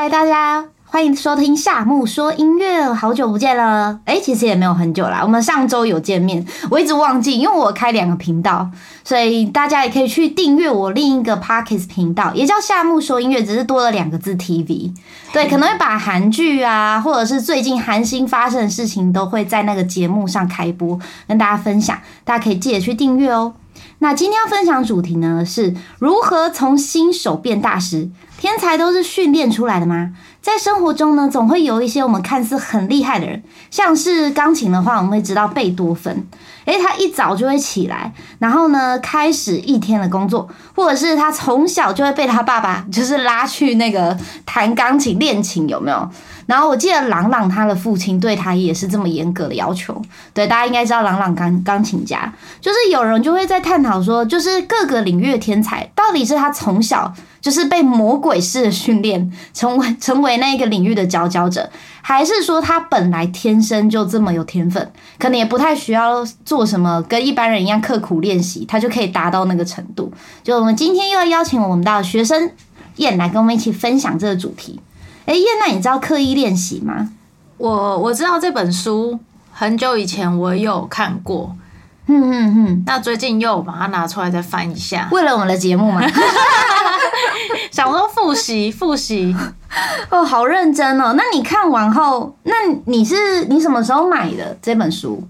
嗨，大家欢迎收听夏木说音乐，好久不见了。哎，其实也没有很久啦，我们上周有见面，我一直忘记，因为我开两个频道，所以大家也可以去订阅我另一个 Parkes 频道，也叫夏木说音乐，只是多了两个字 TV。对，可能会把韩剧啊，或者是最近韩星发生的事情，都会在那个节目上开播，跟大家分享，大家可以记得去订阅哦。那今天要分享主题呢，是如何从新手变大师。天才都是训练出来的吗？在生活中呢，总会有一些我们看似很厉害的人，像是钢琴的话，我们会知道贝多芬，诶，他一早就会起来，然后呢，开始一天的工作，或者是他从小就会被他爸爸就是拉去那个弹钢琴练琴，有没有？然后我记得郎朗他的父亲对他也是这么严格的要求。对，大家应该知道郎朗钢钢琴家，就是有人就会在探讨说，就是各个领域的天才，到底是他从小就是被魔鬼式的训练，成为成为那个领域的佼佼者，还是说他本来天生就这么有天分，可能也不太需要做什么跟一般人一样刻苦练习，他就可以达到那个程度。就我们今天又要邀请我们的学生燕来跟我们一起分享这个主题。哎，燕娜，你知道刻意练习吗？我我知道这本书，很久以前我有看过，嗯嗯嗯。那最近又把它拿出来再翻一下，为了我们的节目嘛，想说复习复习。哦，好认真哦。那你看完后，那你是你什么时候买的这本书？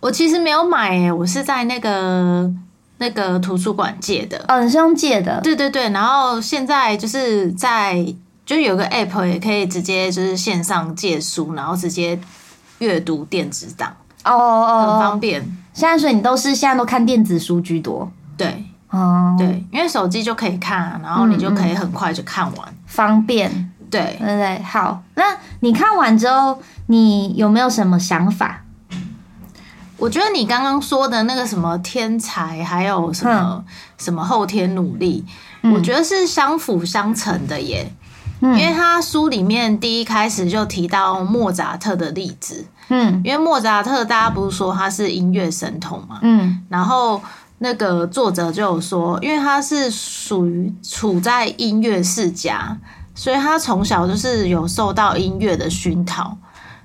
我其实没有买诶，我是在那个那个图书馆借的。哦，你是用借的？对对对。然后现在就是在。就有个 app 也可以直接就是线上借书，然后直接阅读电子档哦哦，很方便。现在所以你都是现在都看电子书居多，对哦，对，因为手机就可以看，然后你就可以很快就看完，方便。对对对，好。那你看完之后，你有没有什么想法？我觉得你刚刚说的那个什么天才，还有什么什么后天努力，我觉得是相辅相成的耶。因为他书里面第一开始就提到莫扎特的例子，嗯，因为莫扎特大家不是说他是音乐神童嘛，嗯，然后那个作者就有说，因为他是属于处在音乐世家，所以他从小就是有受到音乐的熏陶，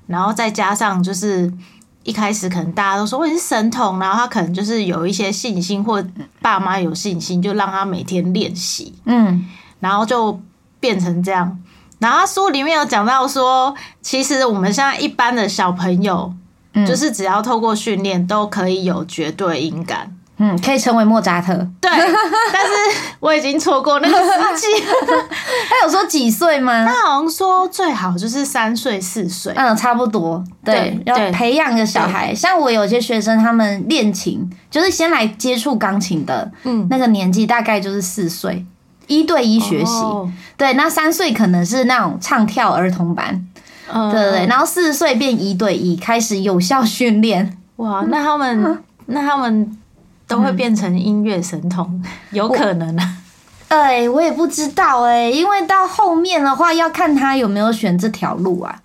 然后再加上就是一开始可能大家都说我是神童，然后他可能就是有一些信心或爸妈有信心，就让他每天练习，嗯，然后就。变成这样，然后书里面有讲到说，其实我们现在一般的小朋友，嗯，就是只要透过训练，都可以有绝对音感，嗯，可以成为莫扎特。对，但是我已经错过那个时机。他有说几岁吗？他好像说最好就是三岁四岁，嗯，差不多。对，对，要培养一个小孩。像我有些学生，他们练琴就是先来接触钢琴的，嗯，那个年纪大概就是四岁。一对一学习，oh. 对，那三岁可能是那种唱跳儿童班，uh. 对对对，然后四岁变一对一，开始有效训练。哇，那他们那他们都会变成音乐神童，嗯、有可能啊？哎，我也不知道哎，因为到后面的话要看他有没有选这条路啊。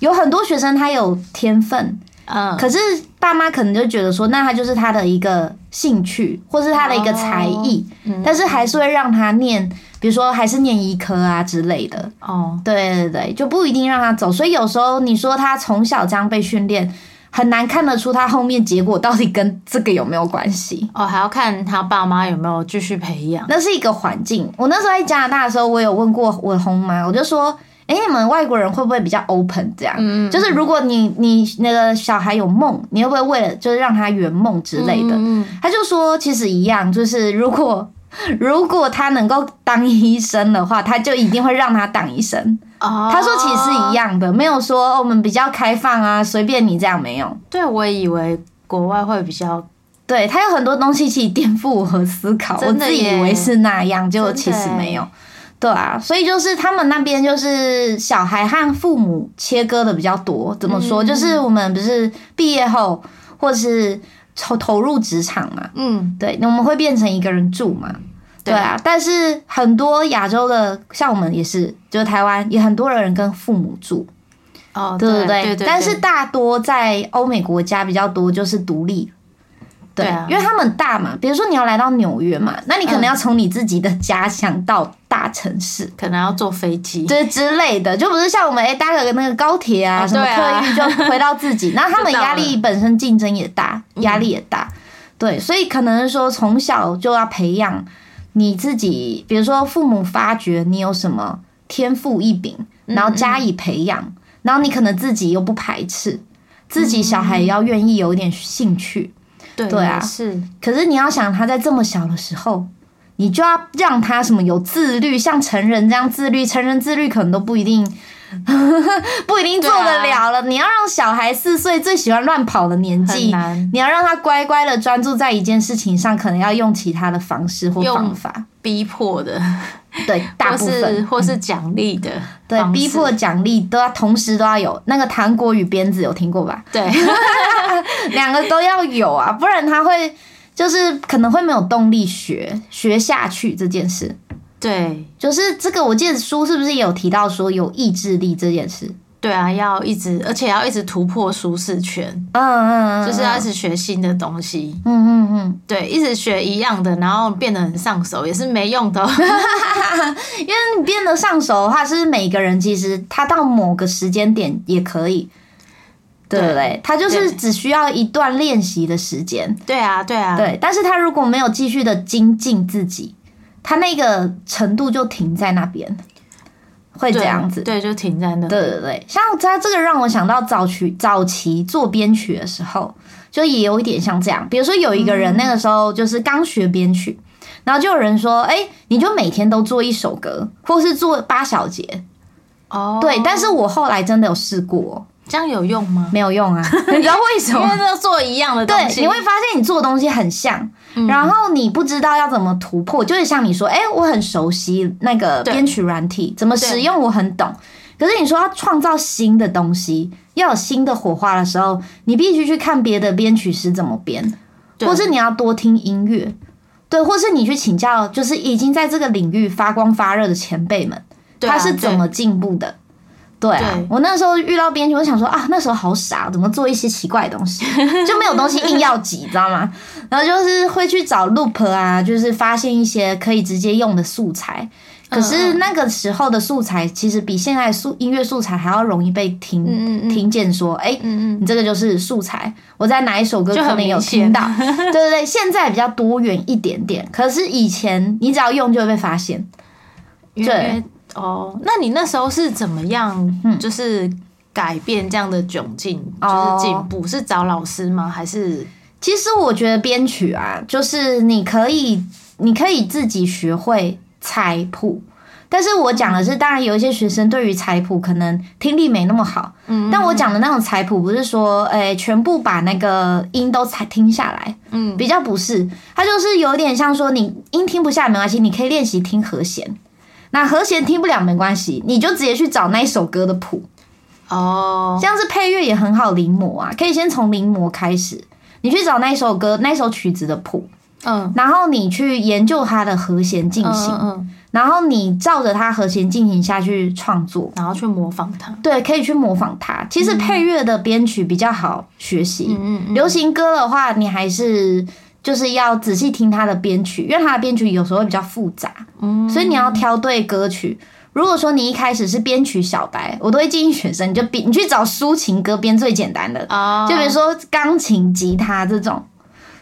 有很多学生他有天分。嗯，可是爸妈可能就觉得说，那他就是他的一个兴趣，或是他的一个才艺，但是还是会让他念，比如说还是念医科啊之类的。哦，对对对，就不一定让他走。所以有时候你说他从小这样被训练，很难看得出他后面结果到底跟这个有没有关系。哦，还要看他爸妈有没有继续培养。那是一个环境。我那时候在加拿大的时候，我有问过我的后妈，我就说。哎，你们外国人会不会比较 open 这样？嗯，就是如果你你那个小孩有梦，你会不会为了就是让他圆梦之类的？嗯，他就说其实一样，就是如果如果他能够当医生的话，他就一定会让他当医生。哦，他说其实是一样的，没有说我们比较开放啊，随便你这样没有。对，我也以为国外会比较，对他有很多东西其实颠覆我思考，我自己以为是那样，结果其实没有。对啊，所以就是他们那边就是小孩和父母切割的比较多。怎么说？就是我们不是毕业后或是投投入职场嘛？嗯，对，那我们会变成一个人住嘛？对啊。但是很多亚洲的，像我们也是，就是台湾也很多人跟父母住。哦，对对对。但是大多在欧美国家比较多，就是独立。对，因为他们大嘛，比如说你要来到纽约嘛，那你可能要从你自己的家乡到城市，可能要坐飞机，对 之类的，就不是像我们哎、欸、搭个那个高铁啊，啊什么客运就回到自己。那他们压力本身竞争也大，压力也大，对，所以可能说从小就要培养你自己，比如说父母发觉你有什么天赋异禀，然后加以培养，然后你可能自己又不排斥，自己小孩也要愿意有一点兴趣。对对啊，是。可是你要想，他在这么小的时候，你就要让他什么有自律，像成人这样自律。成人自律可能都不一定，不一定做得了了。啊、你要让小孩四岁最喜欢乱跑的年纪，你要让他乖乖的专注在一件事情上，可能要用其他的方式或方法，逼迫的。对，大部分或是奖励的、嗯，对，逼迫奖励都要同时都要有。那个糖果与鞭子有听过吧？对，两个都要有啊，不然他会就是可能会没有动力学学下去这件事。对，就是这个，我记得书是不是也有提到说有意志力这件事？对啊，要一直，而且要一直突破舒适圈。嗯嗯嗯，就是要一直学新的东西。嗯嗯嗯，对，一直学一样的，然后变得很上手也是没用的。因为你变得上手的话，是每个人其实他到某个时间点也可以，对不对？他就是只需要一段练习的时间。对啊，对啊，对。但是他如果没有继续的精进自己，他那个程度就停在那边。会这样子，对，就停在那。对对对，像他这个让我想到早期早期做编曲的时候，就也有一点像这样。比如说有一个人那个时候就是刚学编曲，然后就有人说：“哎，你就每天都做一首歌，或是做八小节。”哦，对。但是我后来真的有试过，这样有用吗？没有用啊！你知道为什么？因为都做一样的东西，对，你会发现你做的东西很像。然后你不知道要怎么突破，就是像你说，哎，我很熟悉那个编曲软体，怎么使用我很懂。可是你说要创造新的东西，要有新的火花的时候，你必须去看别的编曲师怎么编，或是你要多听音乐，对，或是你去请教，就是已经在这个领域发光发热的前辈们，他是怎么进步的。对啊，对我那时候遇到编曲，我想说啊，那时候好傻，怎么做一些奇怪的东西，就没有东西硬要挤，知道吗？然后就是会去找 loop 啊，就是发现一些可以直接用的素材。可是那个时候的素材，其实比现在素音乐素材还要容易被听嗯嗯听见。说，哎、欸，嗯嗯，你这个就是素材，我在哪一首歌可能有听到？对对对，现在比较多元一点点。可是以前你只要用就会被发现，对。哦，那你那时候是怎么样？就是改变这样的窘境，嗯、就是进步，是找老师吗？还是？其实我觉得编曲啊，就是你可以，你可以自己学会采谱。但是我讲的是，当然有一些学生对于采谱可能听力没那么好。嗯，但我讲的那种采谱，不是说，诶、欸，全部把那个音都采听下来。嗯，比较不是，它就是有点像说，你音听不下没关系，你可以练习听和弦。那和弦听不了没关系，你就直接去找那一首歌的谱哦。像是配乐也很好临摹啊，可以先从临摹开始，你去找那一首歌、那一首曲子的谱，嗯，然后你去研究它的和弦进行，嗯，嗯，然后你照着它和弦进行下去创作，然后去模仿它。对，可以去模仿它。其实配乐的编曲比较好学习，嗯嗯嗯，流行歌的话，你还是。就是要仔细听他的编曲，因为他的编曲有时候会比较复杂，嗯，所以你要挑对歌曲。如果说你一开始是编曲小白，我都会建议学生，你就编，你去找抒情歌编最简单的，就比如说钢琴、吉他这种，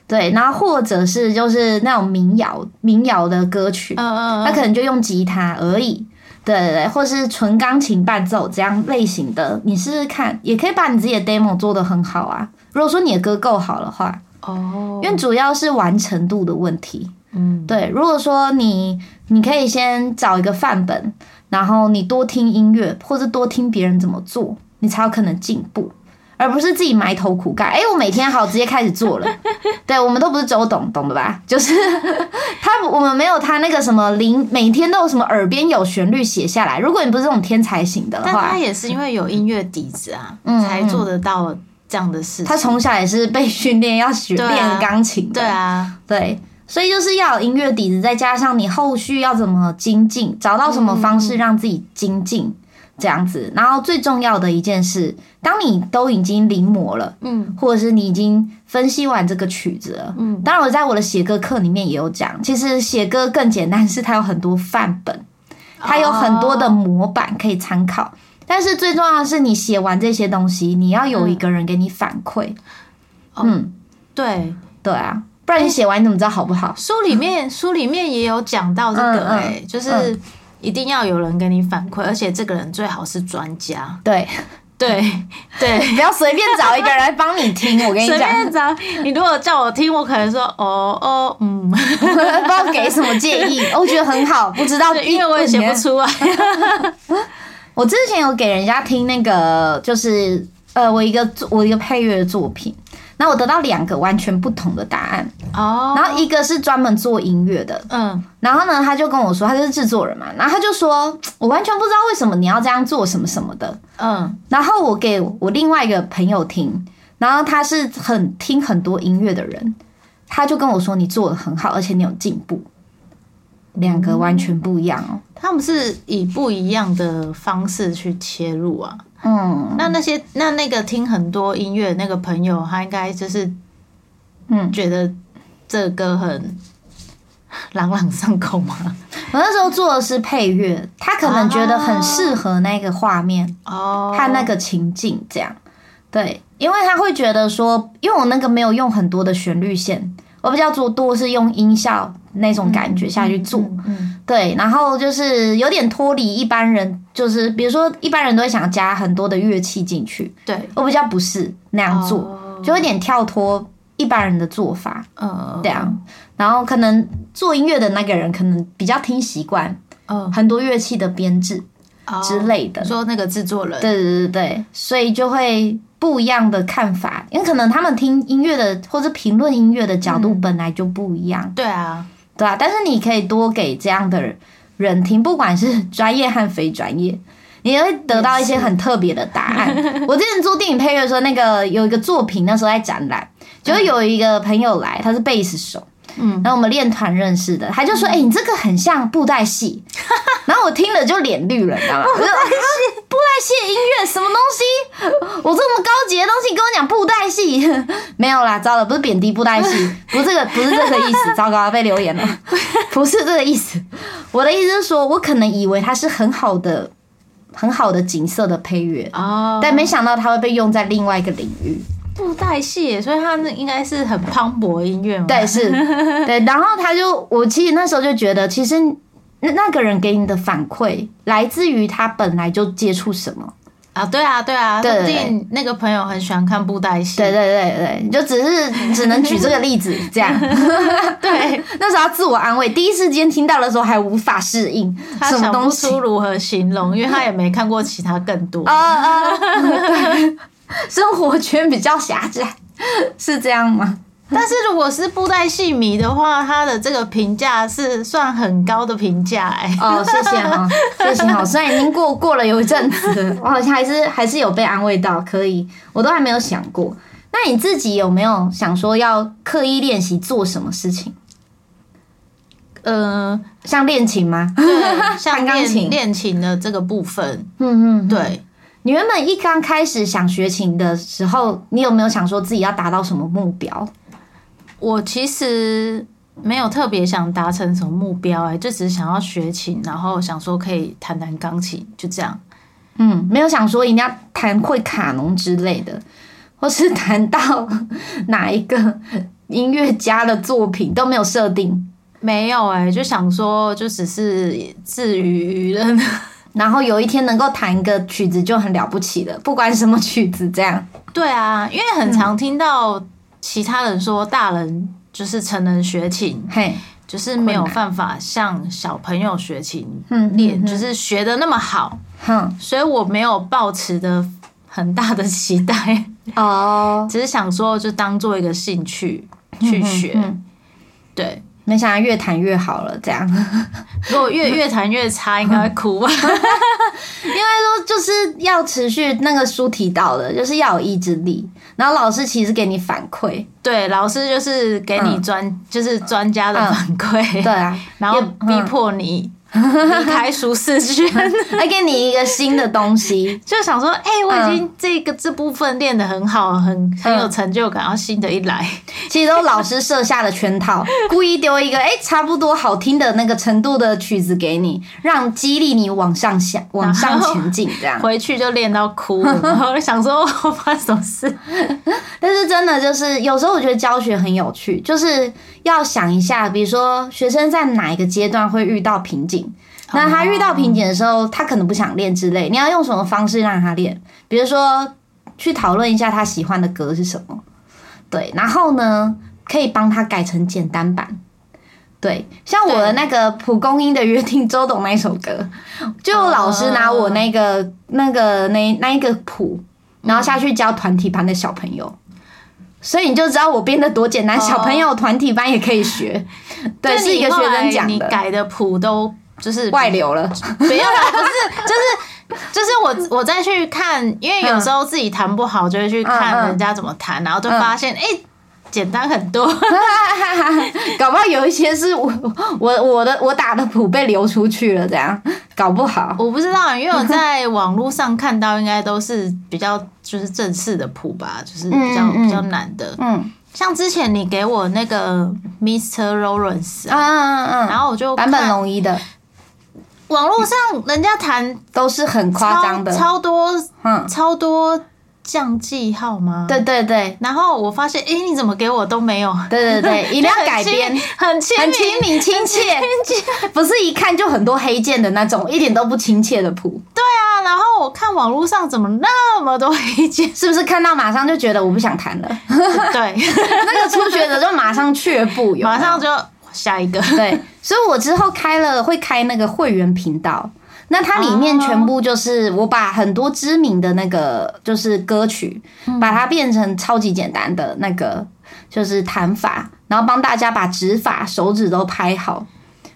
对，然后或者是就是那种民谣、民谣的歌曲，嗯，那可能就用吉他而已，对对对，或是纯钢琴伴奏这样类型的，你试试看，也可以把你自己的 demo 做得很好啊。如果说你的歌够好的话。哦，因为主要是完成度的问题。嗯，对。如果说你，你可以先找一个范本，然后你多听音乐，或者多听别人怎么做，你才有可能进步，而不是自己埋头苦干。哎，我每天好直接开始做了。对，我们都不是周董，懂的吧？就是他，我们没有他那个什么灵，每天都有什么耳边有旋律写下来。如果你不是这种天才型的话，但他也是因为有音乐底子啊，嗯，才做得到。这样的事情，他从小也是被训练要学练钢琴的，对啊，对，所以就是要有音乐底子，再加上你后续要怎么精进，找到什么方式让自己精进，这样子。然后最重要的一件事，当你都已经临摹了，嗯，或者是你已经分析完这个曲子了，嗯，当然我在我的写歌课里面也有讲，其实写歌更简单，是它有很多范本。它有很多的模板可以参考。但是最重要的是，你写完这些东西，你要有一个人给你反馈。嗯，对对啊，不然你写完你怎么知道好不好？书里面 书里面也有讲到这个，哎，就是一定要有人给你反馈，而且这个人最好是专家。对对对，不要随便找一个人来帮你听。我跟你讲，随便找你，如果叫我听，我可能说哦哦嗯，不知道给什么建议。我觉得很好，不知道，因为我也写不出来。我之前有给人家听那个，就是呃，我一个我一个配乐的作品，然后我得到两个完全不同的答案哦。然后一个是专门做音乐的，嗯，然后呢，他就跟我说，他就是制作人嘛，然后他就说我完全不知道为什么你要这样做什么什么的，嗯。然后我给我另外一个朋友听，然后他是很听很多音乐的人，他就跟我说你做的很好，而且你有进步。两个完全不一样哦，他们是以不一样的方式去切入啊。嗯，那那些那那个听很多音乐那个朋友，他应该就是嗯，觉得这歌很朗朗上口嘛。我那时候做的是配乐，他可能觉得很适合那个画面哦，看那个情境这样。对，因为他会觉得说，因为我那个没有用很多的旋律线，我比较做多是用音效。那种感觉下去做，对，然后就是有点脱离一般人，就是比如说一般人都会想加很多的乐器进去，对，我比较不是那样做，哦、就有点跳脱一般人的做法，嗯，这样，然后可能做音乐的那个人可能比较听习惯，嗯，很多乐器的编制之类的，哦、说那个制作人，对对对对，所以就会不一样的看法，因为可能他们听音乐的或者评论音乐的角度本来就不一样，嗯、对啊。对啊，但是你可以多给这样的人听，不管是 专业和非专业，你也会得到一些很特别的答案。我之前做电影配乐的时候，那个有一个作品，那时候在展览，就有一个朋友来，他是贝斯手。嗯，然后我们练团认识的，他就说：“哎、欸，你这个很像布袋戏。”然后我听了就脸绿了，你知道吗？布袋戏，布袋戏音乐什么东西？我这么高级的没有啦，糟了，不是贬低布袋戏，不是这个，不是这个意思，糟糕，被留言了，不是这个意思。我的意思是说，我可能以为它是很好的、很好的景色的配乐哦，但没想到它会被用在另外一个领域。布袋戏，所以他那应该是很磅礴音乐嘛？对，是，对。然后他就，我其实那时候就觉得，其实那那个人给你的反馈，来自于他本来就接触什么。啊，对啊，对啊，对对对，那个朋友很喜欢看布袋戏，对对对对，你就只是只能举这个例子 这样。对，那时候自我安慰，第一时间听到的时候还无法适应，他想不出如何形容，因为他也没看过其他更多。啊 啊，对，生活圈比较狭窄，是这样吗？但是如果是布袋戏迷的话，他的这个评价是算很高的评价哎。哦，谢谢哈，谢谢哈。虽然已经过过了有一阵子，我好像还是还是有被安慰到，可以，我都还没有想过。那你自己有没有想说要刻意练习做什么事情？呃，像练琴吗？对，像钢琴练琴的这个部分。嗯嗯，对。你原本一刚开始想学琴的时候，你有没有想说自己要达到什么目标？我其实没有特别想达成什么目标，哎，就只是想要学琴，然后想说可以弹弹钢琴，就这样。嗯，没有想说一定要弹会卡农之类的，或是弹到哪一个音乐家的作品都没有设定。没有哎，就想说就只是自娱娱乐，然后有一天能够弹一个曲子就很了不起了，不管什么曲子这样。对啊，因为很常听到。其他人说，大人就是成人学琴，嘿，就是没有办法像小朋友学琴练，就是学的那么好，哼，所以我没有抱持的很大的期待。哦，只是想说就当做一个兴趣去学，对。没想到越谈越好了，这样。如果越越谈越差，应该会哭吧？因为说就是要持续，那个书提到的，就是要有意志力。然后老师其实给你反馈，对，老师就是给你专，嗯、就是专家的反馈，嗯，对啊，然后逼迫你离开舒适圈，来 给你一个新的东西，就想说，哎、欸，我已经这个这部分练得很好，很很有成就感，然后新的一来，其实都老师设下的圈套，故意丢一个哎、欸、差不多好听的那个程度的曲子给你，让激励你往上想，往上前进，这样。回去就练到哭了，然后想说我发生什么事？但是真的就是有时候我觉得教学很有趣，就是要想一下，比如说学生在哪一个阶段会遇到瓶颈。那他遇到瓶颈的时候，他可能不想练之类，你要用什么方式让他练？比如说去讨论一下他喜欢的歌是什么，对，然后呢，可以帮他改成简单版，对，像我的那个蒲公英的约定，周董那一首歌，就老师拿我那个那个那那一个谱，然后下去教团体班的小朋友，所以你就知道我编的多简单，小朋友团体班也可以学，对，是一个学生讲的，你改的谱都。就是外流了，没有啦，不是，就是就是我我再去看，因为有时候自己弹不好，就会去看人家怎么弹，然后就发现，哎、欸，简单很多，搞不好有一些是我我我的我打的谱被流出去了，这样搞不好，我不知道，因为我在网络上看到，应该都是比较就是正式的谱吧，就是比较比较难的，嗯，像之前你给我那个 Mr. Lawrence，嗯嗯嗯，然后我就版本龙一的。网络上人家弹都是很夸张的，超多，嗯，超多降记号吗？对对对。然后我发现，哎，你怎么给我都没有？对对对，一定要改编，很亲很亲民亲切，不是一看就很多黑键的那种，一点都不亲切的谱。对啊，然后我看网络上怎么那么多黑键，是不是看到马上就觉得我不想弹了？对，那个初学者就马上却步，马上就。下一个对，所以我之后开了会开那个会员频道，那它里面全部就是我把很多知名的那个就是歌曲，把它变成超级简单的那个就是弹法，然后帮大家把指法手指都拍好，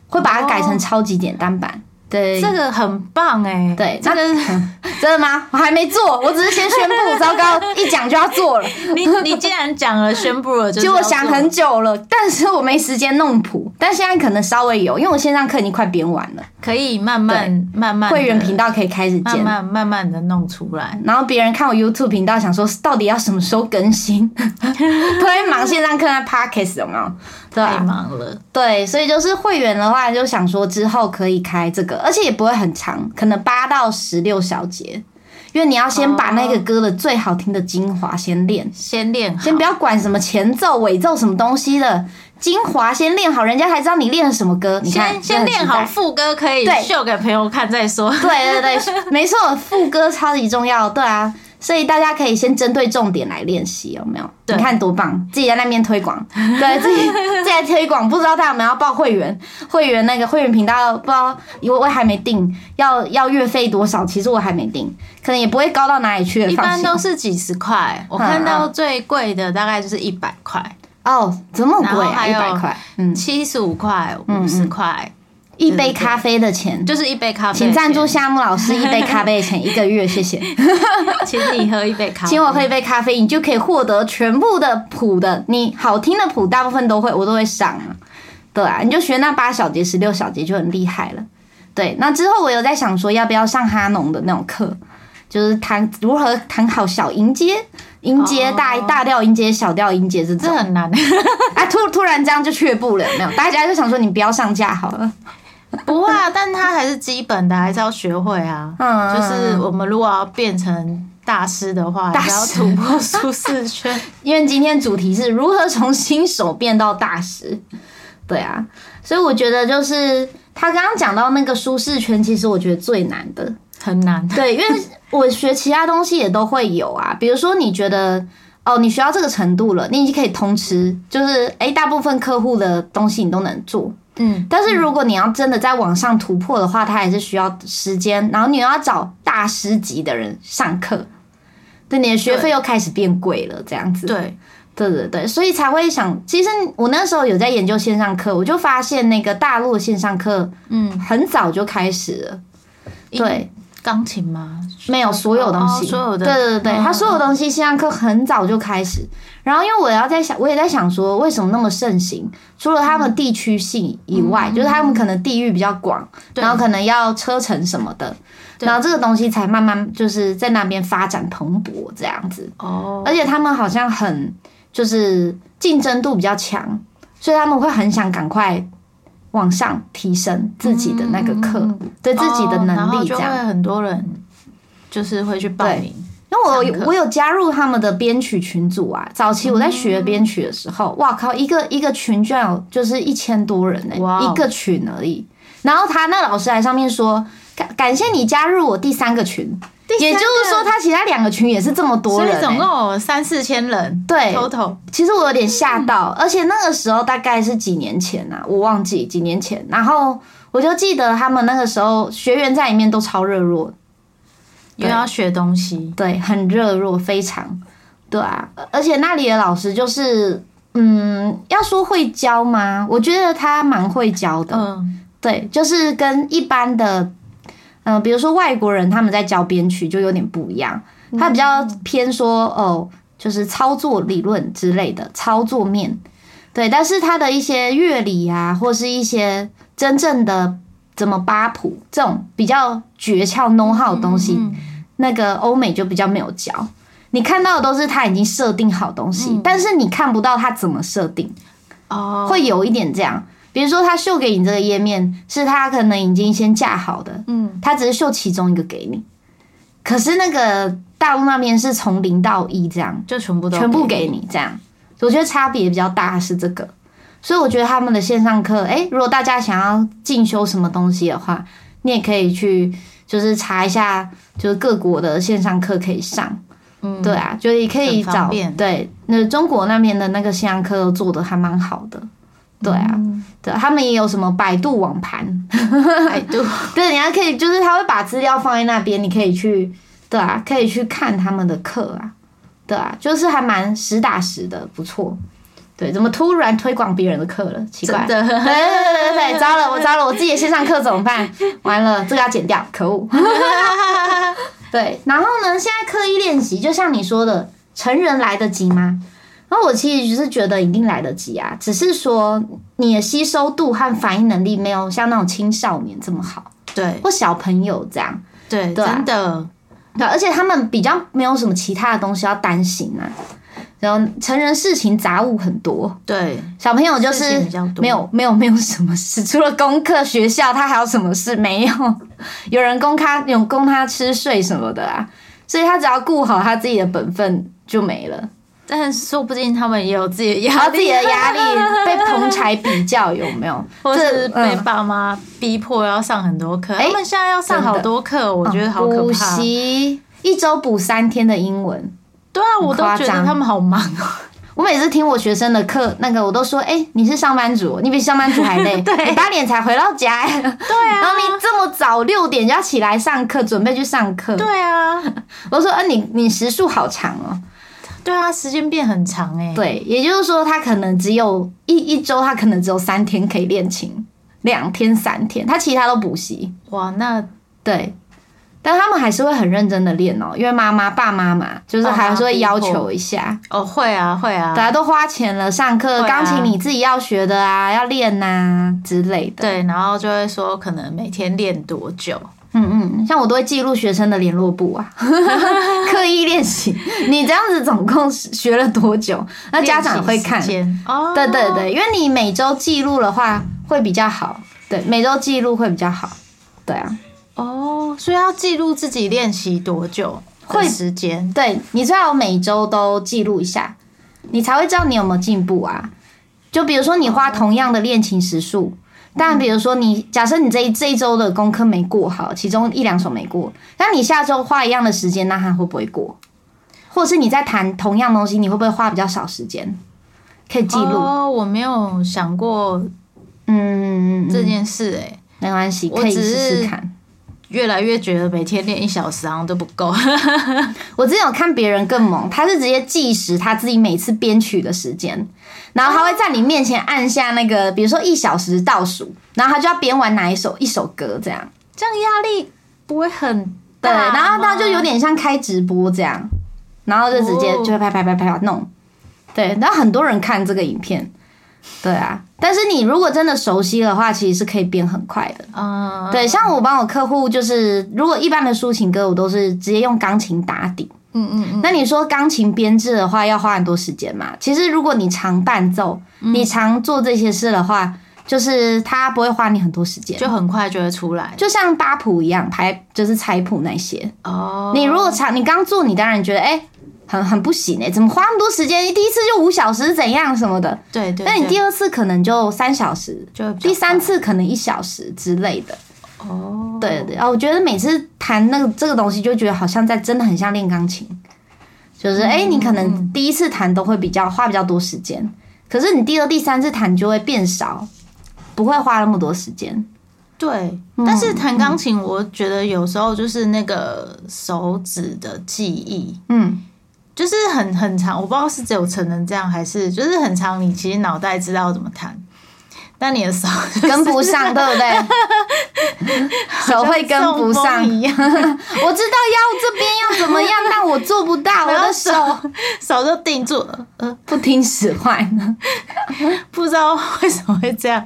会把它改成超级简单版。对，这个很棒哎！对，这个 真的吗？我还没做，我只是先宣布，糟糕，一讲就要做了。你你既然讲了，宣布了，就就我想很久了，但是我没时间弄谱，但现在可能稍微有，因为我线上课已经快编完了，可以慢慢慢慢会员频道可以开始建，慢慢慢慢的弄出来。然后别人看我 YouTube 频道，想说到底要什么时候更新？特别忙线上课在 Podcast 有没有？太忙了，对，所以就是会员的话，就想说之后可以开这个，而且也不会很长，可能八到十六小节，因为你要先把那个歌的最好听的精华先练，先练，先不要管什么前奏、尾奏什么东西的，精华先练好，人家才知道你练了什么歌。你看，先练好副歌可以秀给朋友看再说。对对对，没错，副歌超级重要，对啊。所以大家可以先针对重点来练习，有没有？你看多棒！自己在那边推广，对自己自己在推广。不知道大家有没有要报会员？会员那个会员频道不知道，因为我还没定，要要月费多少？其实我还没定，可能也不会高到哪里去。一般都是几十块，我看到最贵的大概就是一百块。哦，这么贵啊！一百块，嗯，七十五块，五十块。一杯咖啡的钱就是一杯咖啡，请赞助夏木老师一杯咖啡的钱一个月，谢谢。请你喝一杯咖啡，请我喝一杯咖啡，你就可以获得全部的谱的，你好听的谱大部分都会，我都会上啊。对啊，你就学那八小节、十六小节就很厉害了。对，那之后我有在想说，要不要上哈农的那种课，就是弹如何弹好小音阶、音阶大大调音阶、小调音阶这种，这很难啊！突突然这样就却步了，有没有？大家就想说，你不要上架好了。不会啊，但它还是基本的，还是要学会啊。嗯，就是我们如果要变成大师的话，要突破舒适圈。因为今天主题是如何从新手变到大师。对啊，所以我觉得就是他刚刚讲到那个舒适圈，其实我觉得最难的，很难。对，因为我学其他东西也都会有啊，比如说你觉得哦，你学到这个程度了，你已经可以通吃，就是诶、欸，大部分客户的东西你都能做。嗯，但是如果你要真的在网上突破的话，它还是需要时间，然后你要找大师级的人上课，对，你的学费又开始变贵了，这样子。对，对对对，所以才会想，其实我那时候有在研究线上课，我就发现那个大陆的线上课，嗯，很早就开始了。对，钢琴吗？没有，所有东西，哦、所有的，对对对，他、嗯、所有东西线上课很早就开始。然后因为我要在想，我也在想说，为什么那么盛行？除了他们地区性以外，嗯、就是他们可能地域比较广，嗯、然后可能要车程什么的，然后这个东西才慢慢就是在那边发展蓬勃这样子。哦，而且他们好像很就是竞争度比较强，所以他们会很想赶快。往上提升自己的那个课，嗯、对自己的能力，这样、哦、很多人就是会去报名。那我我有加入他们的编曲群组啊。早期我在学编曲的时候，嗯、哇靠，一个一个群居然有就是一千多人呢、一个群而已。然后他那老师来上面说，感感谢你加入我第三个群。也就是说，他其他两个群也是这么多人、欸，总共有三四千人。对，total。其实我有点吓到，而且那个时候大概是几年前啊，我忘记几年前。然后我就记得他们那个时候学员在里面都超热络，因为要学东西，对，很热络，非常对啊。而且那里的老师就是，嗯，要说会教吗？我觉得他蛮会教的，嗯，对，就是跟一般的。嗯、呃，比如说外国人他们在教编曲就有点不一样，他比较偏说哦，就是操作理论之类的操作面，对，但是他的一些乐理啊，或是一些真正的怎么八谱这种比较诀窍 know how 的东西，那个欧美就比较没有教，你看到的都是他已经设定好东西，但是你看不到他怎么设定，哦，会有一点这样。比如说，他秀给你这个页面，是他可能已经先架好的，嗯，他只是秀其中一个给你。可是那个大陆那边是从零到一这样，就全部都全部给你这样。我觉得差别比较大是这个，所以我觉得他们的线上课，诶，如果大家想要进修什么东西的话，你也可以去就是查一下，就是各国的线上课可以上。嗯，对啊，就也可以找对，那中国那边的那个线上课都做的还蛮好的。对啊，嗯、对，他们也有什么百度网盘，百度 对，你还可以，就是他会把资料放在那边，你可以去，对啊，可以去看他们的课啊，对啊，就是还蛮实打实的，不错。对，怎么突然推广别人的课了？奇怪，对对对对对，糟了，我糟了，我自己的线上课怎么办？完了，这个要剪掉，可恶。对，然后呢，现在刻意练习，就像你说的，成人来得及吗？然后我其实就是觉得一定来得及啊，只是说你的吸收度和反应能力没有像那种青少年这么好，对，或小朋友这样，对，对啊、真的，对，而且他们比较没有什么其他的东西要担心啊。然后成人事情杂物很多，对，小朋友就是没有没有没有什么事，除了功课、学校，他还有什么事没有？有人供他有供他吃睡什么的啊，所以他只要顾好他自己的本分就没了。但是说不定他们也有自己的压力，自己的压力被同侪比较有没有？或是被爸妈逼迫要上很多课？他们现在要上好多课，我觉得好可怕。补习一周补三天的英文，对啊，我都觉得他们好忙哦。我每次听我学生的课，那个我都说，哎，你是上班族，你比上班族还累。你八点才回到家，对啊，然后你这么早六点就要起来上课，准备去上课。对啊，我说，啊，你你时数好长哦。对啊，时间变很长哎。对，也就是说，他可能只有一一周，他可能只有三天可以练琴，两天三天，他其他都补习。哇，那对，但他们还是会很认真的练哦，因为妈妈、爸妈嘛，就是还是会要求一下。哦，会啊，会啊，大家都花钱了，上课，钢琴你自己要学的啊，要练呐之类的。对，然后就会说，可能每天练多久。嗯嗯，像我都会记录学生的联络簿啊，刻意练习。你这样子总共学了多久？那家长会看。哦，对对对，因为你每周记录的话会比较好。对，每周记录会比较好。对啊。哦，所以要记录自己练习多久？会时间？对，你最好每周都记录一下，你才会知道你有没有进步啊。就比如说你花同样的练琴时数。但比如说你，你假设你这一这一周的功课没过好，其中一两首没过，那你下周花一样的时间，那他会不会过？或者是你在弹同样东西，你会不会花比较少时间？可以记录。哦，我没有想过，嗯，这件事哎、欸，没关系，可以试试看。越来越觉得每天练一小时好像都不够。我之前有看别人更猛，他是直接计时他自己每次编曲的时间，然后他会在你面前按下那个，比如说一小时倒数，然后他就要编完哪一首一首歌这样。这样压力不会很对，然后他就有点像开直播这样，然后就直接就会拍拍拍拍拍弄。对，然后很多人看这个影片。对啊，但是你如果真的熟悉的话，其实是可以编很快的。嗯，对，像我帮我客户，就是如果一般的抒情歌，我都是直接用钢琴打底。嗯嗯嗯。那你说钢琴编制的话，要花很多时间嘛？其实如果你常伴奏，你常做这些事的话，就是它不会花你很多时间，就很快就会出来，就像八谱一样，排就是彩谱那些。哦。你如果常你刚做，你当然觉得哎。欸很很不行哎、欸，怎么花那么多时间？第一次就五小时怎样什么的？对对。那你第二次可能就三小时，就第三次可能一小时之类的。哦。对对啊，我觉得每次弹那个这个东西，就觉得好像在真的很像练钢琴。就是哎、欸，你可能第一次弹都会比较花比较多时间，可是你第二、第三次弹就会变少，不会花那么多时间。对，但是弹钢琴，我觉得有时候就是那个手指的记忆，嗯。就是很很长，我不知道是只有成人这样，还是就是很长。你其实脑袋知道怎么弹，但你的手跟不上，对不对？手会跟不上一样。我知道腰这边要怎么样，但我做不到，我的手手 都定住了，呃，不听使唤，不知道为什么会这样。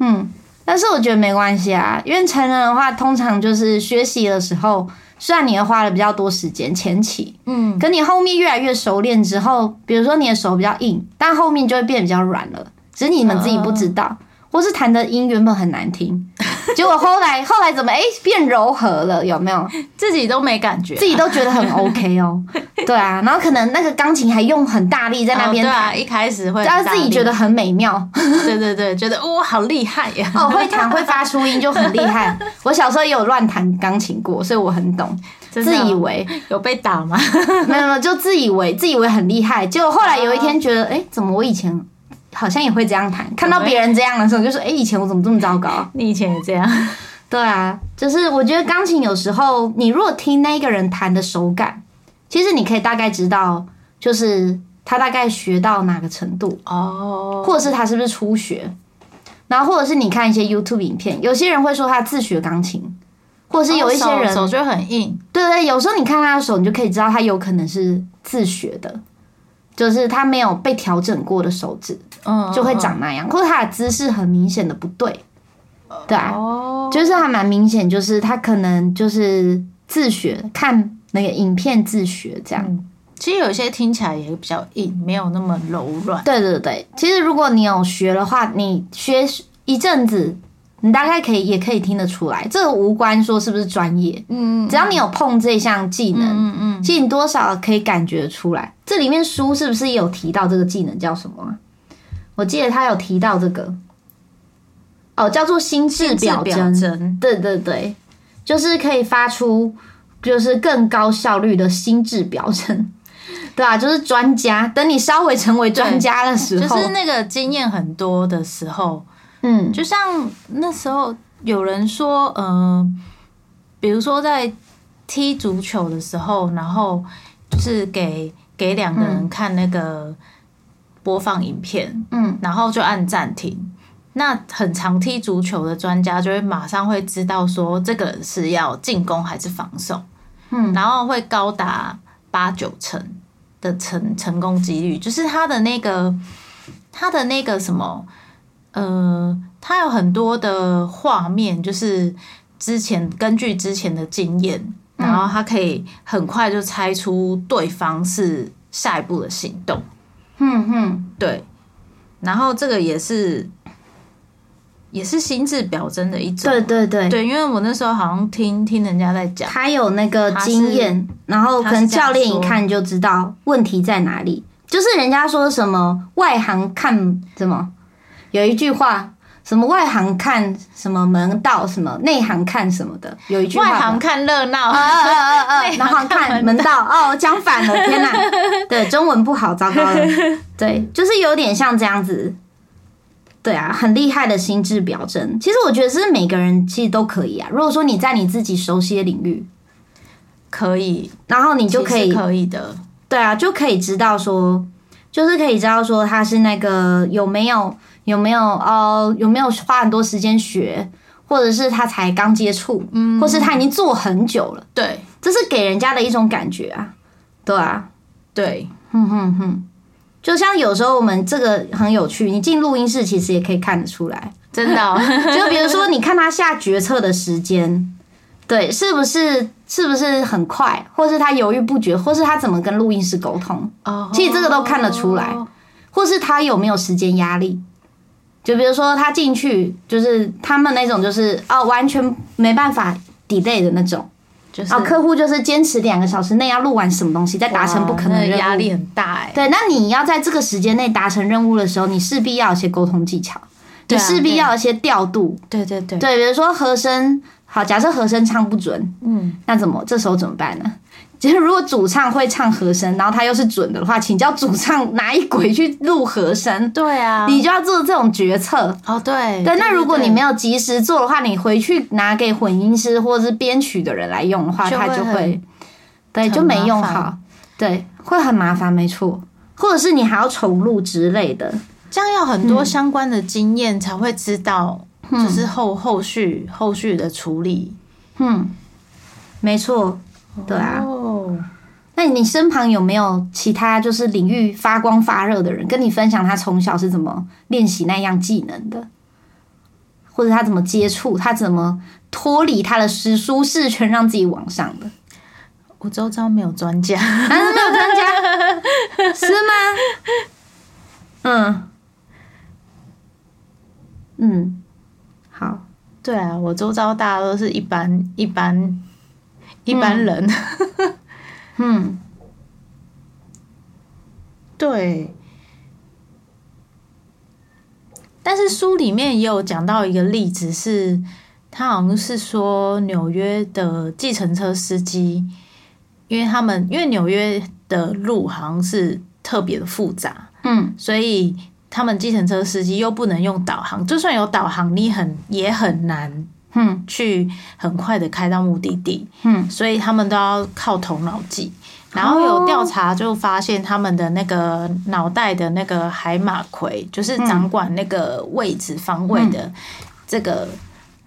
嗯，但是我觉得没关系啊，因为成人的话，通常就是学习的时候。虽然你也花了比较多时间前期，嗯，可你后面越来越熟练之后，比如说你的手比较硬，但后面就会变得比较软了，只是你们自己不知道，呃、或是弹的音原本很难听，结果后来后来怎么哎、欸、变柔和了，有没有？自己都没感觉、啊，自己都觉得很 OK 哦，对啊，然后可能那个钢琴还用很大力在那边弹、哦，对啊，一开始会，然后自己觉得很美妙，对对对，觉得哇、哦、好厉害呀，哦会弹会发出音就很厉害，我小时候也有乱弹钢琴过，所以我很懂。自以为。有被打吗？没有没有，就自以为自以为很厉害，结果后来有一天觉得，哎、欸，怎么我以前好像也会这样弹？看到别人这样的时候，就说，哎、欸，以前我怎么这么糟糕？你以前也这样？对啊，就是我觉得钢琴有时候，你如果听那个人弹的手感，其实你可以大概知道，就是他大概学到哪个程度哦，或者是他是不是初学，然后或者是你看一些 YouTube 影片，有些人会说他自学钢琴。或者是有一些人、手就很硬，对对，有时候你看他的手，你就可以知道他有可能是自学的，就是他没有被调整过的手指，嗯，就会长那样，或者他的姿势很明显的不对，对啊，哦、就是还蛮明显，就是他可能就是自学，看那个影片自学这样。嗯、其实有些听起来也比较硬，没有那么柔软。对对对，其实如果你有学的话，你学一阵子。你大概可以也可以听得出来，这个无关说是不是专业，嗯，只要你有碰这项技能，嗯嗯，其实你多少可以感觉出来。这里面书是不是也有提到这个技能叫什么？我记得他有提到这个，哦，叫做心智表征，对对对，就是可以发出就是更高效率的心智表征，对啊，就是专家，等你稍微成为专家的时候，就是那个经验很多的时候。嗯，就像那时候有人说，嗯、呃，比如说在踢足球的时候，然后就是给给两个人看那个播放影片，嗯，然后就按暂停。那很常踢足球的专家就会马上会知道说，这个人是要进攻还是防守，嗯，然后会高达八九成的成成功几率，就是他的那个他的那个什么。呃，他有很多的画面，就是之前根据之前的经验，嗯、然后他可以很快就猜出对方是下一步的行动。嗯哼，对。然后这个也是也是心智表征的一种。对对对，对，因为我那时候好像听听人家在讲，他有那个经验，然后可能教练一看就知道问题在哪里。就是人家说什么外行看什么。有一句话，什么外行看什么门道，什么内行看什么的。有一句话，外行看热闹，啊啊啊啊，内行看门道。哦，讲反了，天哪！对，中文不好，糟糕了。对，就是有点像这样子。对啊，很厉害的心智表征。其实我觉得是每个人其实都可以啊。如果说你在你自己熟悉的领域，可以，然后你就可以可以的。对啊，就可以知道说，就是可以知道说他是那个有没有。有没有哦？有没有花很多时间学，或者是他才刚接触，嗯，或是他已经做很久了？对这是给人家的一种感觉啊，对啊，对，哼哼哼，就像有时候我们这个很有趣，你进录音室其实也可以看得出来，真的、哦，就比如说你看他下决策的时间，对，是不是是不是很快，或是他犹豫不决，或是他怎么跟录音师沟通，哦，其实这个都看得出来，或是他有没有时间压力，就比如说他进去就是他们那种就是哦完全没办法 delay 的那种。就是、哦，客户就是坚持两个小时内要录完什么东西，再达成不可能的任务，压力很大哎。对，那你要在这个时间内达成任务的时候，你势必要有些沟通技巧，你势必要有些调度。对对对，对，比如说和声，好，假设和声唱不准，嗯，那怎么这时候怎么办呢？其实，如果主唱会唱和声，然后他又是准的话，请教主唱哪一轨去录和声。对啊，你就要做这种决策。哦，对。对，那如果你没有及时做的话，你回去拿给混音师或者是编曲的人来用的话，他就会，对，就没用好。对，会很麻烦，没错。或者是你还要重录之类的，这样要很多相关的经验才会知道，就是后后续后续的处理。嗯，没错。对啊，那你身旁有没有其他就是领域发光发热的人，跟你分享他从小是怎么练习那样技能的，或者他怎么接触，他怎么脱离他的舒舒适圈，让自己往上的？我周遭没有专家，还是没有专家，是吗？嗯嗯，好，对啊，我周遭大家都是一般一般。一般人，嗯，嗯，对，但是书里面也有讲到一个例子是，是他好像是说纽约的计程车司机，因为他们因为纽约的路好像是特别的复杂，嗯，所以他们计程车司机又不能用导航，就算有导航，你很也很难。嗯，去很快的开到目的地，嗯，所以他们都要靠头脑记。然后有调查就发现，他们的那个脑袋的那个海马回，就是掌管那个位置方位的这个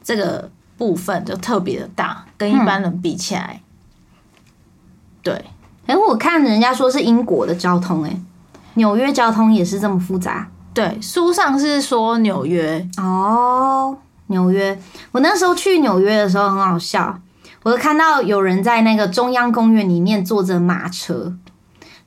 这个部分，就特别的大，跟一般人比起来。对，哎，我看人家说是英国的交通，哎，纽约交通也是这么复杂。对，书上是说纽约哦。纽约，我那时候去纽约的时候很好笑，我就看到有人在那个中央公园里面坐着马车，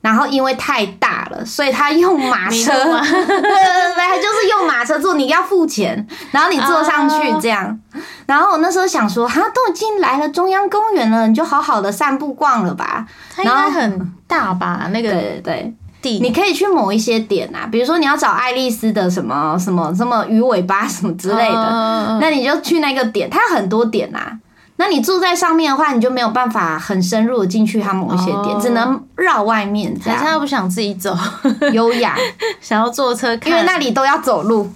然后因为太大了，所以他用马车，对对 对，就是用马车坐，你要付钱，然后你坐上去这样。然后我那时候想说，哈，都已经来了中央公园了，你就好好的散步逛了吧。它应该很大吧？那个对对对。你可以去某一些点啊，比如说你要找爱丽丝的什么什么什么鱼尾巴 什么之类的，那你就去那个点，它有很多点啊。那你住在上面的话，你就没有办法很深入的进去它某一些点，只能绕外面这样。现在不想自己走，优雅，想要坐车，因为那里都要走路。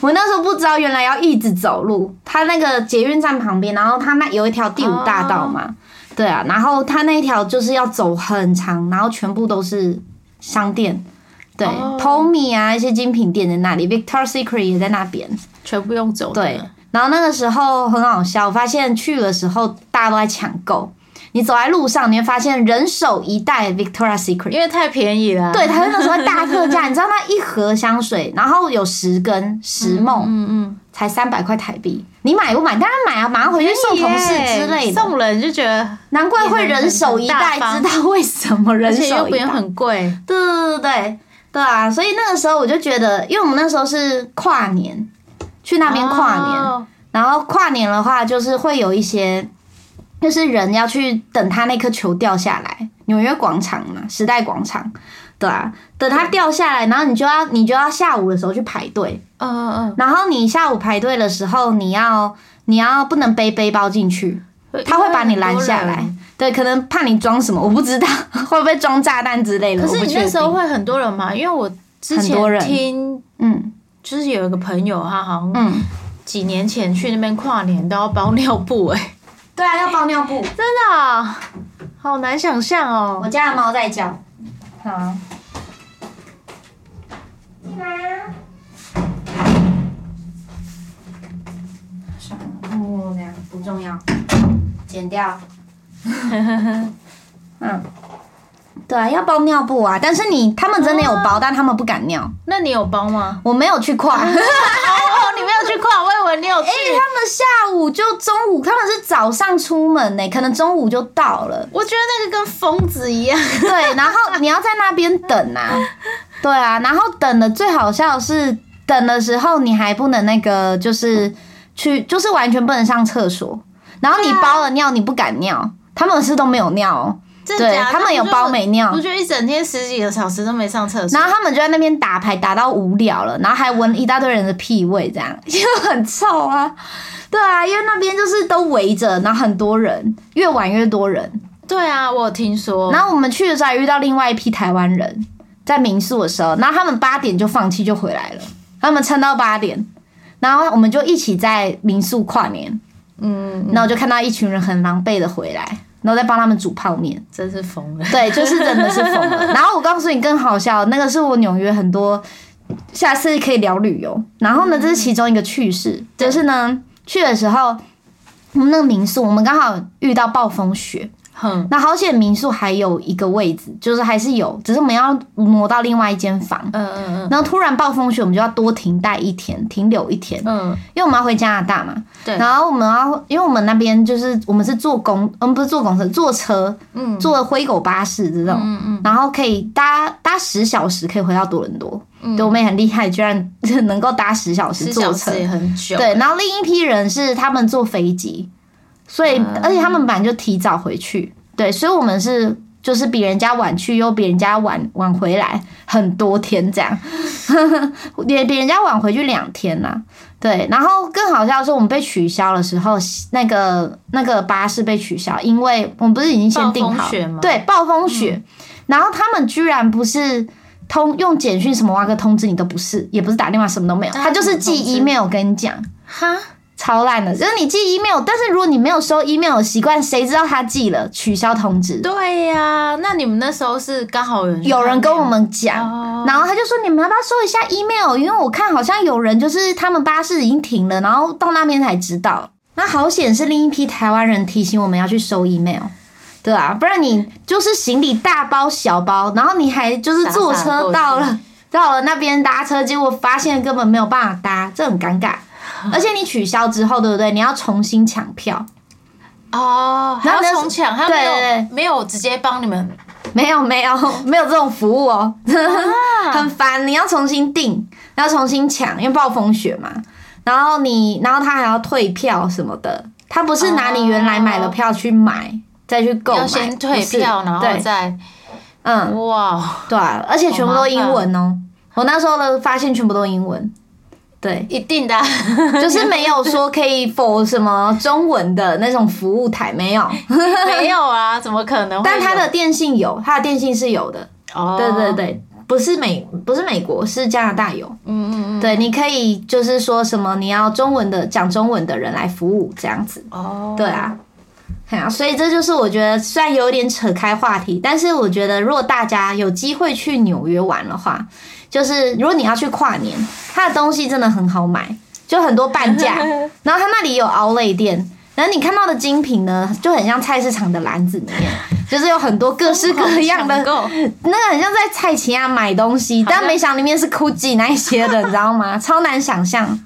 我那时候不知道，原来要一直走路。它那个捷运站旁边，然后它那有一条第五大道嘛，对啊，然后它那一条就是要走很长，然后全部都是。商店，对，Tommy、oh. 啊，一些精品店在那里，Victoria's Secret 也在那边，全部用走的。对，然后那个时候很好笑，我发现去的时候大家都在抢购。你走在路上，你会发现人手一袋 Victoria's Secret，因为太便宜了。对，它那时候大特价，你知道那一盒香水，然后有十根十梦，嗯嗯，才三百块台币。你买不买？当然买啊，马上回去送同事之类的。送人就觉得难怪会人手一袋，知道为什么人手一袋？又不用很贵。对对对对对啊！所以那个时候我就觉得，因为我们那时候是跨年，去那边跨年，哦、然后跨年的话就是会有一些。就是人要去等他那颗球掉下来，纽约广场嘛，时代广场，对啊，等它掉下来，然后你就要你就要下午的时候去排队，嗯嗯嗯，然后你下午排队的时候，你要你要不能背背包进去，他会把你拦下来，对，可能怕你装什么，我不知道 会不会装炸弹之类的。可是你那时候会很多人吗？因为我之前听，嗯，就是有一个朋友，他好像嗯几年前去那边跨年都要包尿布，欸，哎。对啊，要包尿布，真的啊，好难想象哦。我家的猫在叫，好。不重要，剪掉。嗯，对啊，要包尿布啊，但是你他们真的有包，但他们不敢尿。那你有包吗？我没有去跨。哦，你没有去跨，我以为你有去。哎，他们下午就中午，他们是早上出门呢，可能中午就到了。我觉得那个跟疯子一样。对，然后你要在那边等啊。对啊，然后等的最好笑的是等的时候，你还不能那个，就是去，就是完全不能上厕所。然后你包了尿，你不敢尿，他们是都没有尿哦。对，他们有包没尿。我觉得一整天十几个小时都没上厕所。然后他们就在那边打牌打到无聊了，然后还闻一大堆人的屁味，这样 因为很臭啊。对啊，因为那边就是都围着，然后很多人，越晚越多人。对啊，我有听说。然后我们去的时候还遇到另外一批台湾人，在民宿的时候，然后他们八点就放弃就回来了，他们撑到八点，然后我们就一起在民宿跨年。嗯，然后就看到一群人很狼狈的回来，然后再帮他们煮泡面，真是疯了。对，就是真的是疯了。然后我告诉你更好笑，那个是我纽约很多，下次可以聊旅游。然后呢，这是其中一个趣事，就是呢，去的时候，我们那个民宿，我们刚好遇到暴风雪。嗯，那好险民宿还有一个位置，就是还是有，只是我们要挪到另外一间房。嗯嗯嗯。然后突然暴风雪，我们就要多停待一天，停留一天。嗯。因为我们要回加拿大嘛。对。然后我们要，因为我们那边就是我们是坐公，我们不是坐公车，坐车。嗯。坐灰狗巴士这种。嗯嗯。然后可以搭搭十小时，可以回到多伦多。嗯。对，我们也很厉害，居然 能够搭十小时坐车。也很久。对，然后另一批人是他们坐飞机。所以，而且他们本来就提早回去，对，所以我们是就是比人家晚去，又比人家晚晚回来很多天这样，也比人家晚回去两天呐，对。然后更好笑的是，我们被取消的时候，那个那个巴士被取消，因为我们不是已经先订好，对，暴风雪。然后他们居然不是通用简讯什么挖个通知你都不是，也不是打电话什么都没有，他就是寄 email 跟你讲，哈。超烂的，就是你寄 email，但是如果你没有收 email 的习惯，谁知道他寄了取消通知？对呀、啊，那你们那时候是刚好有人有人跟我们讲，然后他就说，你们要不要收一下 email？因为我看好像有人就是他们巴士已经停了，然后到那边才知道。那好险是另一批台湾人提醒我们要去收 email，对啊，不然你就是行李大包小包，然后你还就是坐车到了到了那边搭车，结果发现根本没有办法搭，这很尴尬。而且你取消之后，对不对？你要重新抢票哦，还要重抢？他没有没有直接帮你们？没有没有 没有这种服务哦，很烦。你要重新订，要重新抢，因为暴风雪嘛。然后你，然后他还要退票什么的。他不是拿你原来买的票去买，再去购买，要先退票，然后再嗯哇，对，而且全部都英文哦。我那时候的发现全部都英文。对，一定的，就是没有说可以 for 什么中文的那种服务台，没有，没有啊，怎么可能？但它的电信有，它的电信是有的。哦，对对对，不是美，不是美国，是加拿大有。嗯嗯嗯，对，你可以就是说什么你要中文的讲中文的人来服务这样子。哦，对啊，对啊，所以这就是我觉得虽然有点扯开话题，但是我觉得如果大家有机会去纽约玩的话。就是如果你要去跨年，它的东西真的很好买，就很多半价。然后它那里有 Outlet 店，然后你看到的精品呢，就很像菜市场的篮子里面，就是有很多各式各样的，那个很像在菜市场买东西，但没想里面是 Gucci 那一些的，你知道吗？超难想象。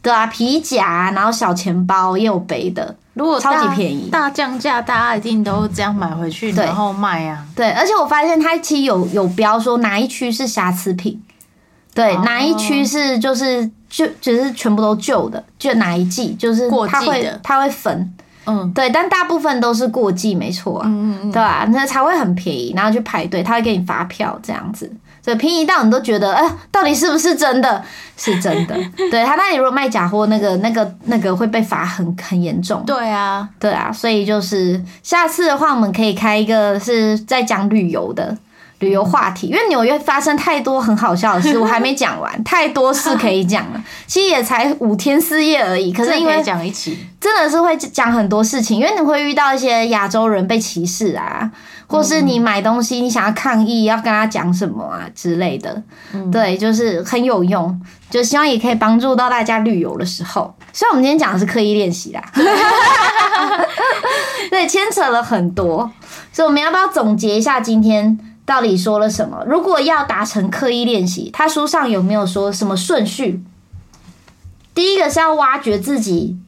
对啊，皮夹，然后小钱包也有背的，如果超级便宜，大降价，大家一定都这样买回去，然后卖啊。对，而且我发现它其实有有标说哪一区是瑕疵品。对，哪一区是就是就只是全部都旧的，就哪一季就是它会它会分，嗯，对，但大部分都是过季，没错啊，嗯嗯对吧？那才会很便宜，然后去排队，他会给你发票这样子，所以便宜到你都觉得，哎、呃，到底是不是真的？是真的，对他那里如果卖假货，那个那个那个会被罚很很严重。对啊，对啊，所以就是下次的话，我们可以开一个是在讲旅游的。旅游话题，因为纽约发生太多很好笑的事，我还没讲完，太多事可以讲了。其实也才五天四夜而已，可是因为讲一起，真的是会讲很多事情，因为你会遇到一些亚洲人被歧视啊，或是你买东西你想要抗议，要跟他讲什么啊之类的。对，就是很有用，就希望也可以帮助到大家旅游的时候。所以我们今天讲的是刻意练习啦，对，牵扯了很多，所以我们要不要总结一下今天？到底说了什么？如果要达成刻意练习，他书上有没有说什么顺序？第一个是要挖掘自己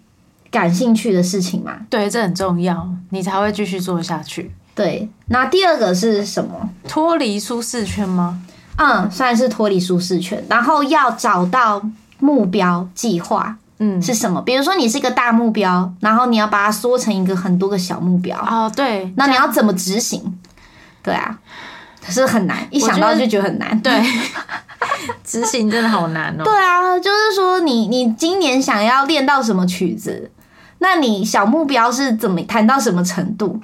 感兴趣的事情嘛？对，这很重要，你才会继续做下去。对，那第二个是什么？脱离舒适圈吗？嗯，算是脱离舒适圈。然后要找到目标计划，嗯，是什么？比如说你是一个大目标，然后你要把它缩成一个很多个小目标。哦，对，那你要怎么执行？对啊。可是很难，一想到就觉得很难。对，执行真的好难哦。对啊，就是说你你今年想要练到什么曲子，那你小目标是怎么弹到什么程度？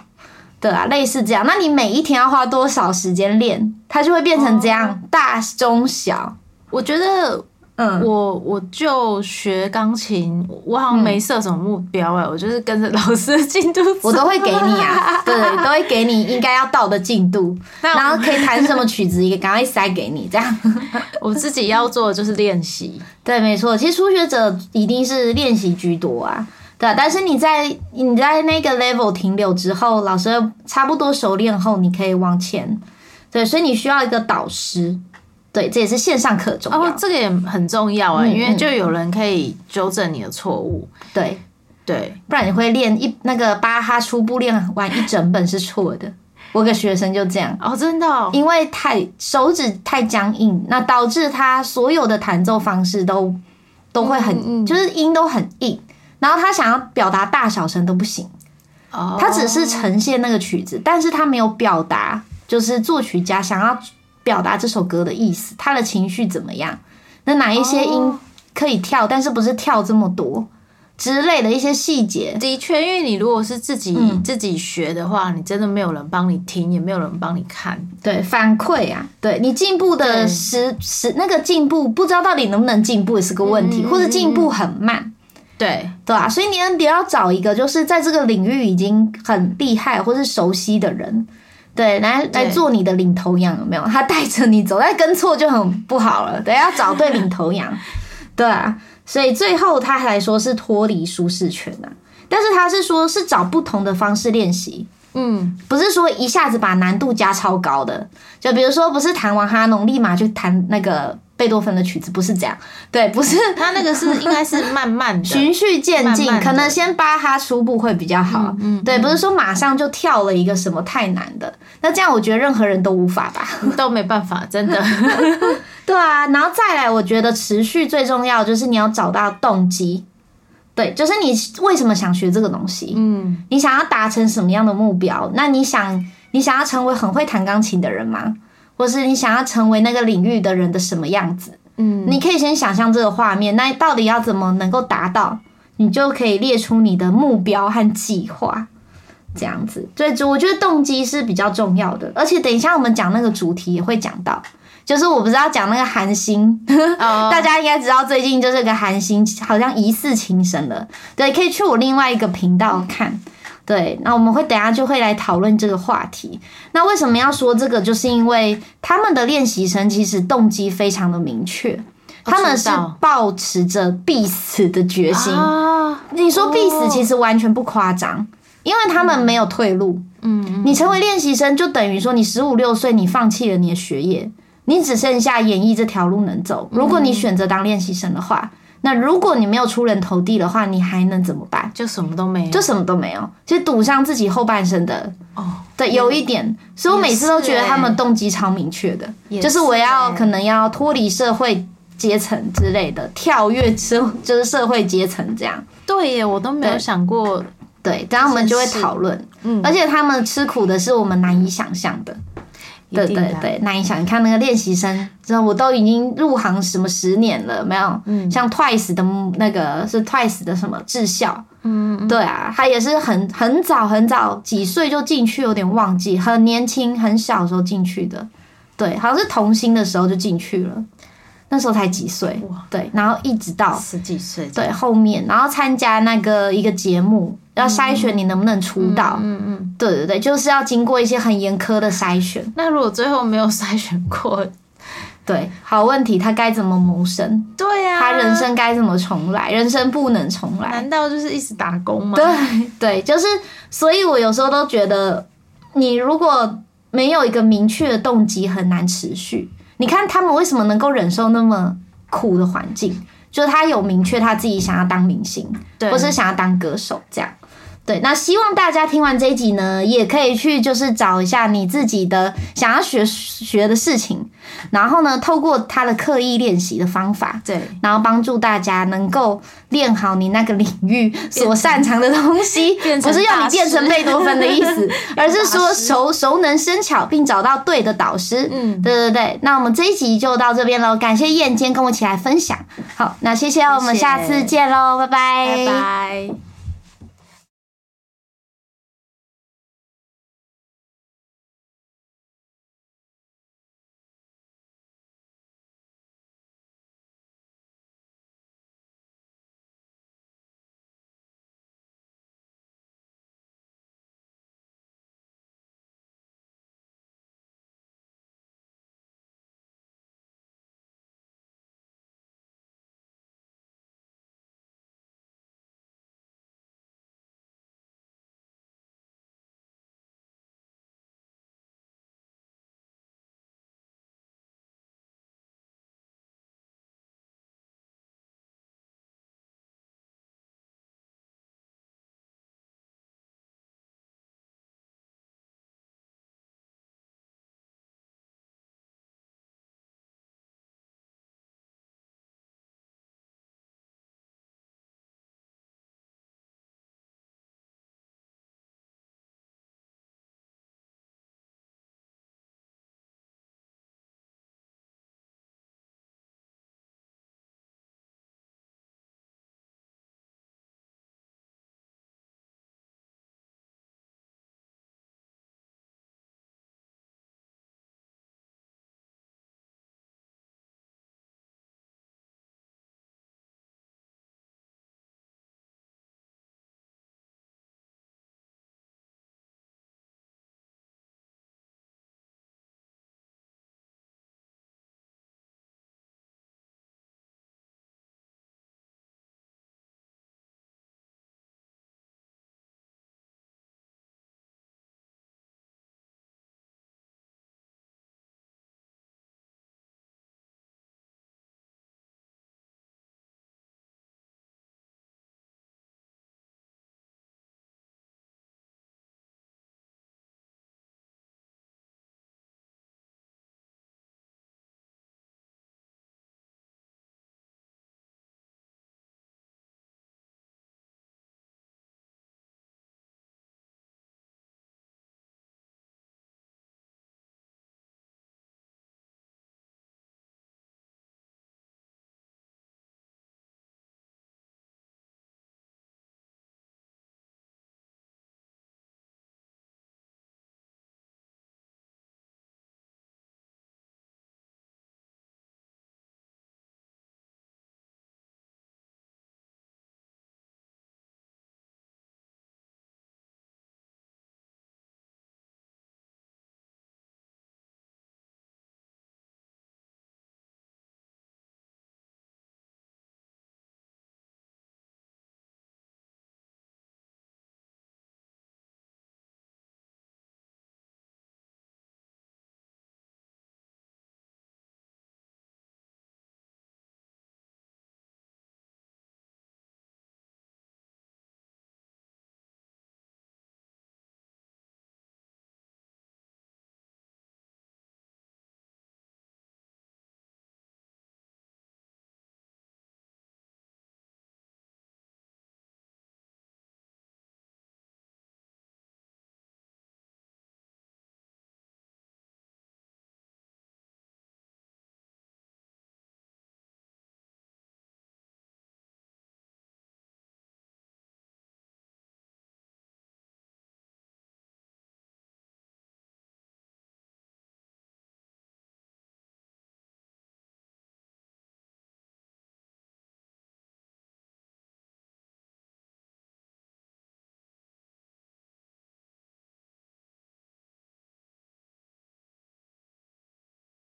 对啊，类似这样。那你每一天要花多少时间练，它就会变成这样，大中小。我觉得。嗯，我我就学钢琴，我好像没设什么目标哎、欸，嗯、我就是跟着老师的进度，我都会给你啊，对，都会给你应该要到的进度，然后可以弹什么曲子，也赶快塞给你，这样。我自己要做的就是练习，对，没错，其实初学者一定是练习居多啊，对，但是你在你在那个 level 停留之后，老师差不多熟练后，你可以往前，对，所以你需要一个导师。对，这也是线上课重要。哦，这个也很重要啊，嗯、因为就有人可以纠正你的错误。对对，不然你会练一那个巴哈初步练完一整本是错的。我个学生就这样哦，真的、哦，因为太手指太僵硬，那导致他所有的弹奏方式都都会很，嗯嗯就是音都很硬，然后他想要表达大小声都不行。哦，他只是呈现那个曲子，但是他没有表达，就是作曲家想要。表达这首歌的意思，他的情绪怎么样？那哪一些音可以跳，但是不是跳这么多之类的一些细节？的确，因为你如果是自己、嗯、自己学的话，你真的没有人帮你听，也没有人帮你看，对反馈啊，对你进步的时时那个进步，不知道到底能不能进步也是个问题，嗯、或者进步很慢，对对啊，所以你得要找一个就是在这个领域已经很厉害或是熟悉的人。对，来来做你的领头羊有没有？他带着你走，但跟错就很不好了。对，要找对领头羊，对啊。所以最后他还来说是脱离舒适圈啊，但是他是说是找不同的方式练习，嗯，不是说一下子把难度加超高的，就比如说不是弹完哈农立马就弹那个。贝多芬的曲子不是这样，对，不是。他那个是应该是慢慢的 循序渐进，可能先巴哈初步会比较好，嗯，嗯。对，不是说马上就跳了一个什么太难的，那这样我觉得任何人都无法吧，都没办法，真的，对啊，然后再来，我觉得持续最重要就是你要找到动机，对，就是你为什么想学这个东西，嗯，你想要达成什么样的目标？那你想你想要成为很会弹钢琴的人吗？或是你想要成为那个领域的人的什么样子？嗯，你可以先想象这个画面，那到底要怎么能够达到？你就可以列出你的目标和计划，这样子。所以，我觉得动机是比较重要的。而且，等一下我们讲那个主题也会讲到，就是我不知道讲那个韩星，哦、大家应该知道最近就是个韩星好像疑似轻生了。对，可以去我另外一个频道看。对，那我们会等下就会来讨论这个话题。那为什么要说这个？就是因为他们的练习生其实动机非常的明确，他们是抱持着必死的决心。你说必死其实完全不夸张，因为他们没有退路。嗯，你成为练习生就等于说你十五六岁你放弃了你的学业，你只剩下演艺这条路能走。如果你选择当练习生的话。那如果你没有出人头地的话，你还能怎么办？就什么都没有，就什么都没有，就赌上自己后半生的哦。对，有一点，所以我每次都觉得他们动机超明确的，是就是我要可能要脱离社会阶层之类的，跳跃社 就是社会阶层这样。对耶，我都没有想过。对，然后我们就会讨论。嗯，而且他们吃苦的是我们难以想象的。对对对，那你想，你看那个练习生，真的我都已经入行什么十年了，没有？嗯，像 Twice 的那个是 Twice 的什么智孝，嗯，对啊，他也是很很早很早几岁就进去，有点忘记，很年轻很小时候进去的，对，好像是童星的时候就进去了，那时候才几岁，哇。对，然后一直到十几岁，对后面，然后参加那个一个节目，要筛选你能不能出道，嗯嗯，对对对，就是要经过一些很严苛的筛选。那如果最后没有筛选过，对，好问题，他该怎么谋生？对呀，他人生该怎么重来？人生不能重来，难道就是一直打工吗？对对，就是，所以我有时候都觉得，你如果没有一个明确的动机，很难持续。你看他们为什么能够忍受那么苦的环境？就是他有明确他自己想要当明星，对，或是想要当歌手这样。对，那希望大家听完这一集呢，也可以去就是找一下你自己的想要学学的事情，然后呢，透过他的刻意练习的方法，对，然后帮助大家能够练好你那个领域所擅长的东西，不是要你变成贝多芬的意思，而是说熟熟能生巧，并找到对的导师。嗯，对对对。那我们这一集就到这边喽，感谢燕今天跟我一起来分享。好，那谢谢，我们下次见喽，拜拜，拜拜。